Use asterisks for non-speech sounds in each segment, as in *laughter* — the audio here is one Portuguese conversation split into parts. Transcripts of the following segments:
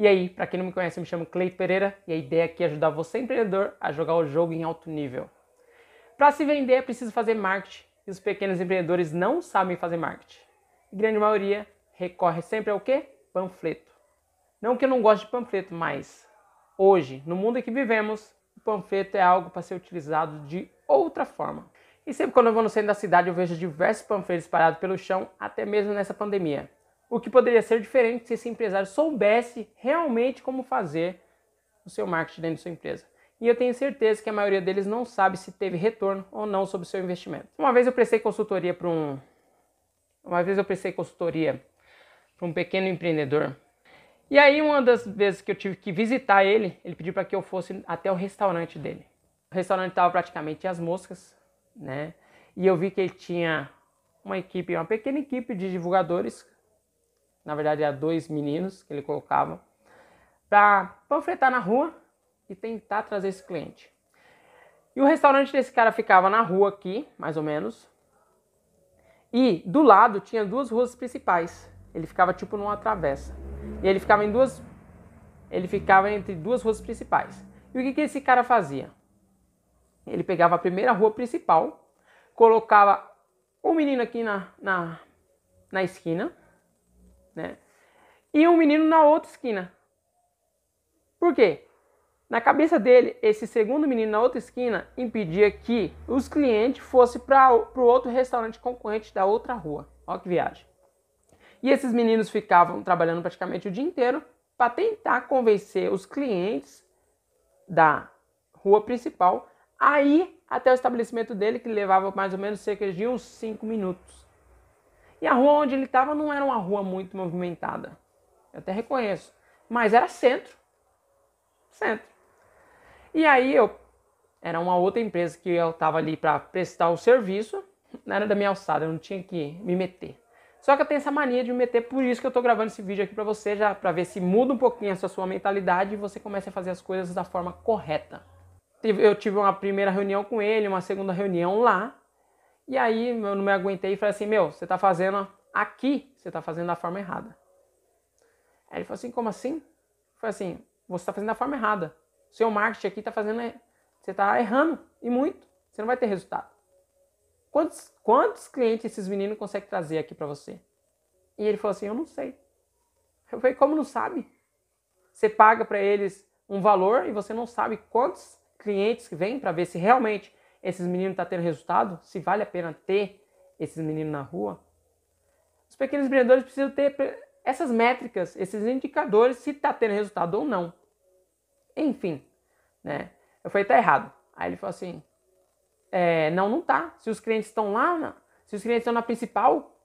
E aí, para quem não me conhece, eu me chamo Clay Pereira e a ideia aqui é ajudar você, empreendedor, a jogar o jogo em alto nível. Para se vender é preciso fazer marketing e os pequenos empreendedores não sabem fazer marketing. A grande maioria recorre sempre ao quê? Panfleto. Não que eu não goste de panfleto, mas hoje, no mundo em que vivemos, o panfleto é algo para ser utilizado de outra forma. E sempre quando eu vou no centro da cidade eu vejo diversos panfletos espalhados pelo chão, até mesmo nessa pandemia. O que poderia ser diferente se esse empresário soubesse realmente como fazer o seu marketing dentro da sua empresa. E eu tenho certeza que a maioria deles não sabe se teve retorno ou não sobre o seu investimento. Uma vez eu prestei consultoria para um uma vez eu prestei consultoria para um pequeno empreendedor. E aí uma das vezes que eu tive que visitar ele, ele pediu para que eu fosse até o restaurante dele. O restaurante estava praticamente as moscas, né? E eu vi que ele tinha uma equipe, uma pequena equipe de divulgadores na verdade eram dois meninos que ele colocava, para panfletar na rua e tentar trazer esse cliente. E o restaurante desse cara ficava na rua aqui, mais ou menos, e do lado tinha duas ruas principais. Ele ficava tipo numa travessa. E ele ficava em duas ele ficava entre duas ruas principais. E o que, que esse cara fazia? Ele pegava a primeira rua principal, colocava um menino aqui na, na, na esquina, né? E um menino na outra esquina. Por quê? Na cabeça dele, esse segundo menino na outra esquina impedia que os clientes fossem para o outro restaurante concorrente da outra rua. Olha que viagem. E esses meninos ficavam trabalhando praticamente o dia inteiro para tentar convencer os clientes da rua principal a ir até o estabelecimento dele, que levava mais ou menos cerca de uns 5 minutos. E a rua onde ele estava não era uma rua muito movimentada. Eu até reconheço. Mas era centro. Centro. E aí eu. Era uma outra empresa que eu estava ali para prestar o serviço. Não era da minha alçada, eu não tinha que me meter. Só que eu tenho essa mania de me meter, por isso que eu estou gravando esse vídeo aqui para você, já para ver se muda um pouquinho essa sua mentalidade e você começa a fazer as coisas da forma correta. Eu tive uma primeira reunião com ele, uma segunda reunião lá, e aí eu não me aguentei e falei assim, meu, você está fazendo aqui, você está fazendo da forma errada. Aí ele falou assim, como assim? Foi assim, você está fazendo da forma errada. Seu marketing aqui está fazendo, você está errando e muito. Você não vai ter resultado. Quantos, quantos clientes esses meninos conseguem trazer aqui para você? E ele falou assim, eu não sei. Eu falei, como não sabe? Você paga para eles um valor e você não sabe quantos clientes que vêm para ver se realmente esses meninos estão tá tendo resultado, se vale a pena ter esses meninos na rua. Os pequenos empreendedores precisam ter essas métricas, esses indicadores, se está tendo resultado ou não. Enfim, né? Eu falei, tá errado. Aí ele falou assim, é, não, não tá. Se os clientes estão lá, se os clientes estão na principal,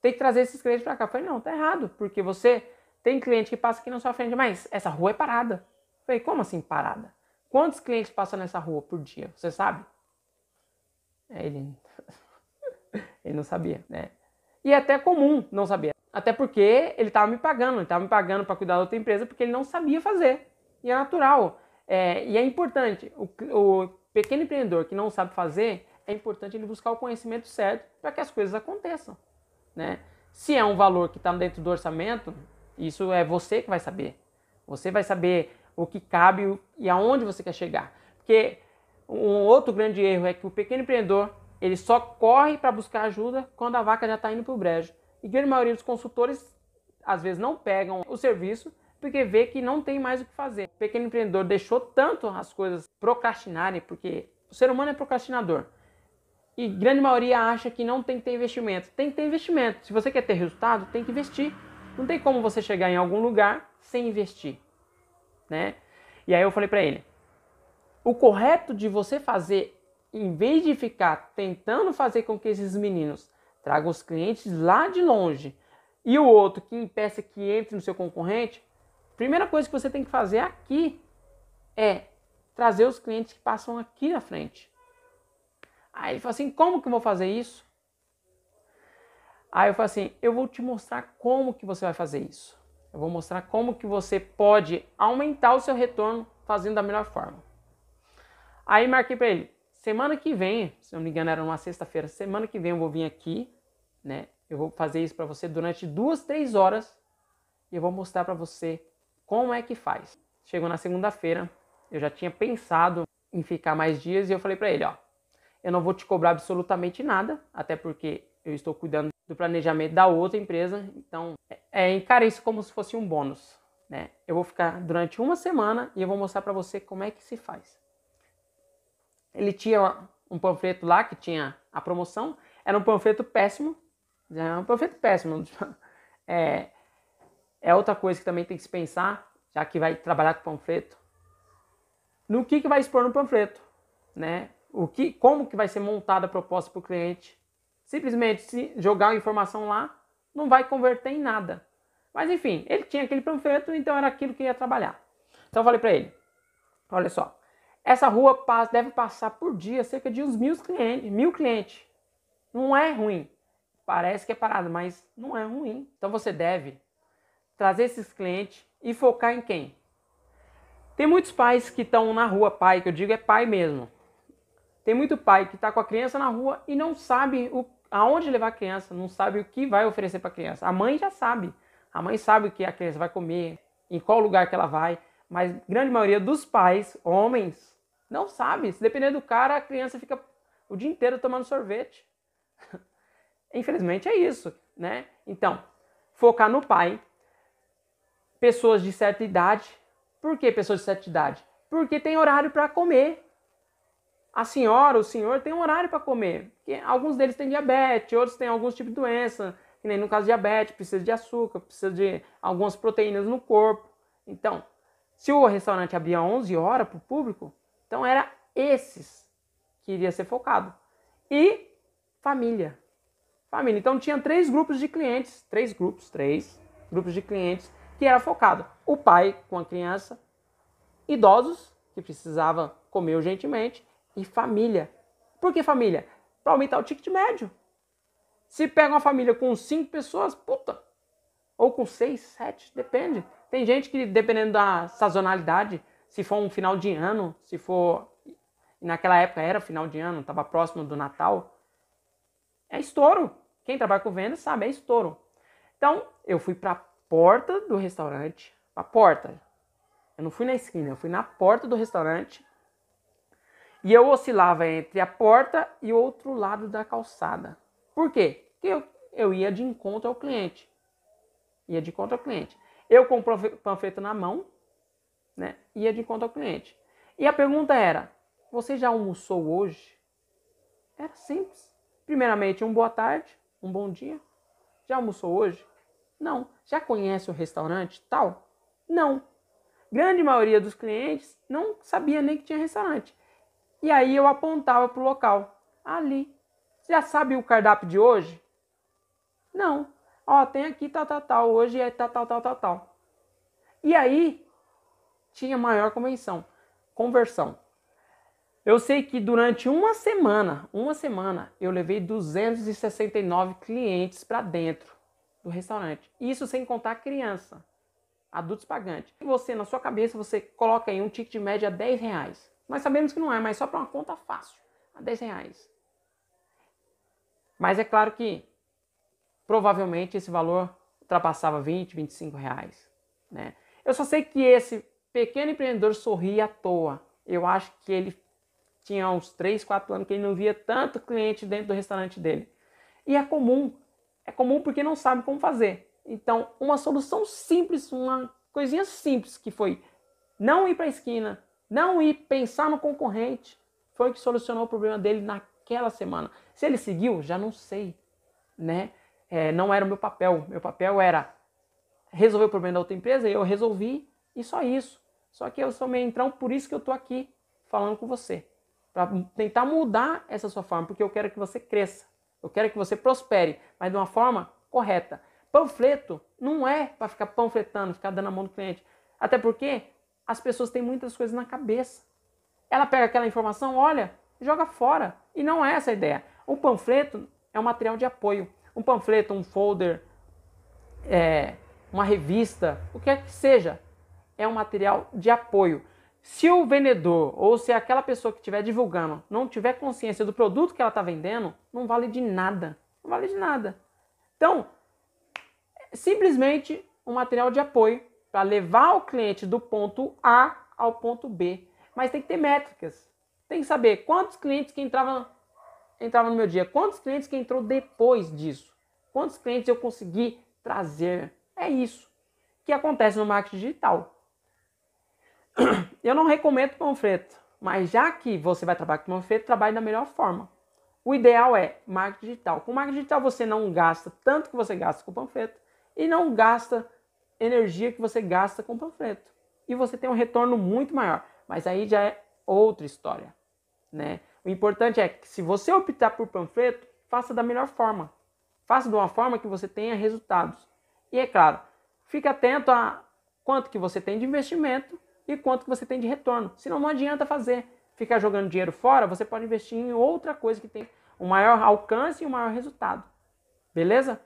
tem que trazer esses clientes para cá. Eu falei, não, tá errado, porque você tem cliente que passa aqui na sua frente, mas essa rua é parada. Eu falei, como assim parada? Quantos clientes passam nessa rua por dia? Você sabe? É, ele, *laughs* ele não sabia, né? E é até comum não saber. Até porque ele estava me pagando, ele estava me pagando para cuidar da outra empresa porque ele não sabia fazer. E é natural. É, e é importante. O, o pequeno empreendedor que não sabe fazer, é importante ele buscar o conhecimento certo para que as coisas aconteçam. Né? Se é um valor que está dentro do orçamento, isso é você que vai saber. Você vai saber o que cabe e aonde você quer chegar. Porque um outro grande erro é que o pequeno empreendedor ele só corre para buscar ajuda quando a vaca já está indo para o brejo. E a grande maioria dos consultores às vezes não pegam o serviço porque vê que não tem mais o que fazer. O pequeno empreendedor deixou tanto as coisas procrastinarem, porque o ser humano é procrastinador. E grande maioria acha que não tem que ter investimento. Tem que ter investimento. Se você quer ter resultado, tem que investir. Não tem como você chegar em algum lugar sem investir né? E aí eu falei para ele: o correto de você fazer, em vez de ficar tentando fazer com que esses meninos tragam os clientes lá de longe e o outro que impeça que entre no seu concorrente, primeira coisa que você tem que fazer aqui é trazer os clientes que passam aqui na frente. Aí ele falou assim: como que eu vou fazer isso? Aí eu falei assim: eu vou te mostrar como que você vai fazer isso. Eu vou mostrar como que você pode aumentar o seu retorno fazendo da melhor forma. Aí marquei para ele, semana que vem, se não me engano era uma sexta-feira, semana que vem eu vou vir aqui, né? Eu vou fazer isso para você durante duas, três horas e eu vou mostrar para você como é que faz? Chegou na segunda-feira, eu já tinha pensado em ficar mais dias e eu falei para ele, ó, eu não vou te cobrar absolutamente nada, até porque eu estou cuidando do planejamento da outra empresa, então é, encare isso como se fosse um bônus, né? Eu vou ficar durante uma semana e eu vou mostrar para você como é que se faz. Ele tinha um panfleto lá que tinha a promoção, era um panfleto péssimo, é um panfleto péssimo. *laughs* É, é outra coisa que também tem que se pensar, já que vai trabalhar com panfleto, no que, que vai expor no panfleto, né? O que, como que vai ser montada a proposta para o cliente. Simplesmente se jogar a informação lá, não vai converter em nada. Mas enfim, ele tinha aquele panfleto, então era aquilo que ia trabalhar. Então eu falei para ele, olha só, essa rua deve passar por dia cerca de uns mil clientes, mil clientes. Não é ruim. Parece que é parado, mas não é ruim. Então você deve trazer esses clientes e focar em quem? Tem muitos pais que estão na rua, pai, que eu digo é pai mesmo. Tem muito pai que está com a criança na rua e não sabe o, aonde levar a criança, não sabe o que vai oferecer para a criança. A mãe já sabe. A mãe sabe o que a criança vai comer, em qual lugar que ela vai, mas grande maioria dos pais, homens, não sabe. Se depender do cara, a criança fica o dia inteiro tomando sorvete. *laughs* Infelizmente é isso, né? Então, focar no pai, pessoas de certa idade. Por que pessoas de certa idade? Porque tem horário para comer. A senhora, o senhor tem um horário para comer. Porque alguns deles têm diabetes, outros têm alguns tipos de doença, que nem no caso diabetes, precisa de açúcar, precisa de algumas proteínas no corpo. Então, se o restaurante abria 11 horas para o público, então era esses que iria ser focado. E família. Família. Então tinha três grupos de clientes, três grupos, três grupos de clientes que era focado. O pai com a criança, idosos que precisavam comer urgentemente e família. Por que família? Para aumentar o ticket médio. Se pega uma família com cinco pessoas, puta, ou com seis, sete, depende. Tem gente que, dependendo da sazonalidade, se for um final de ano, se for. Naquela época era final de ano, estava próximo do Natal. É estouro. Quem trabalha com vendas sabe, é estouro. Então, eu fui para a porta do restaurante, a porta. Eu não fui na esquina, eu fui na porta do restaurante. E eu oscilava entre a porta e o outro lado da calçada. Por quê? Porque eu, eu ia de encontro ao cliente. Ia de encontro ao cliente. Eu com o panfleto na mão, né? Ia de conta ao cliente. E a pergunta era: você já almoçou hoje? Era simples. Primeiramente, um boa tarde, um bom dia. Já almoçou hoje? Não. Já conhece o restaurante tal? Não. Grande maioria dos clientes não sabia nem que tinha restaurante. E aí eu apontava para o local. Ali. Já sabe o cardápio de hoje? Não. Ó, tem aqui tal, tal, tal. Hoje é tal, tal, tal, tal, tal. E aí tinha maior convenção, conversão. Eu sei que durante uma semana, uma semana, eu levei 269 clientes para dentro do restaurante. Isso sem contar criança, adultos pagantes. E você, na sua cabeça, você coloca aí um ticket média 10 reais. Nós sabemos que não é, mas só para uma conta fácil, a 10 reais. Mas é claro que provavelmente esse valor ultrapassava 20, 25 reais. Né? Eu só sei que esse pequeno empreendedor sorri à toa. Eu acho que ele tinha uns 3, 4 anos que ele não via tanto cliente dentro do restaurante dele. E é comum. É comum porque não sabe como fazer. Então, uma solução simples, uma coisinha simples que foi não ir para a esquina, não ir pensar no concorrente, foi o que solucionou o problema dele naquela semana. Se ele seguiu, já não sei, né? É, não era o meu papel. Meu papel era resolver o problema da outra empresa e eu resolvi e só isso. Só que eu sou meio entrão, por isso que eu tô aqui falando com você. Para tentar mudar essa sua forma, porque eu quero que você cresça. Eu quero que você prospere, mas de uma forma correta. Panfleto não é para ficar panfletando, ficar dando a mão do cliente. Até porque as pessoas têm muitas coisas na cabeça. Ela pega aquela informação, olha, joga fora. E não é essa a ideia. O panfleto é um material de apoio. Um panfleto, um folder, é, uma revista, o que é que seja é um material de apoio. Se o vendedor ou se aquela pessoa que estiver divulgando não tiver consciência do produto que ela está vendendo, não vale de nada. Não vale de nada. Então, simplesmente um material de apoio para levar o cliente do ponto A ao ponto B. Mas tem que ter métricas. Tem que saber quantos clientes que entravam, entravam no meu dia, quantos clientes que entrou depois disso, quantos clientes eu consegui trazer. É isso que acontece no marketing digital. Eu não recomendo panfleto, mas já que você vai trabalhar com panfleto, trabalhe da melhor forma. O ideal é marketing digital. Com marketing digital você não gasta tanto que você gasta com panfleto e não gasta energia que você gasta com panfleto. E você tem um retorno muito maior. Mas aí já é outra história. Né? O importante é que se você optar por panfleto, faça da melhor forma. Faça de uma forma que você tenha resultados. E é claro, fique atento a quanto que você tem de investimento e quanto que você tem de retorno. Senão não adianta fazer. Ficar jogando dinheiro fora, você pode investir em outra coisa que tem um maior alcance e um maior resultado. Beleza?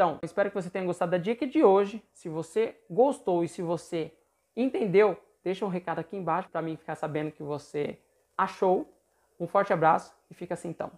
Então, espero que você tenha gostado da dica de hoje. Se você gostou e se você entendeu, deixa um recado aqui embaixo para mim ficar sabendo que você achou. Um forte abraço e fica assim então.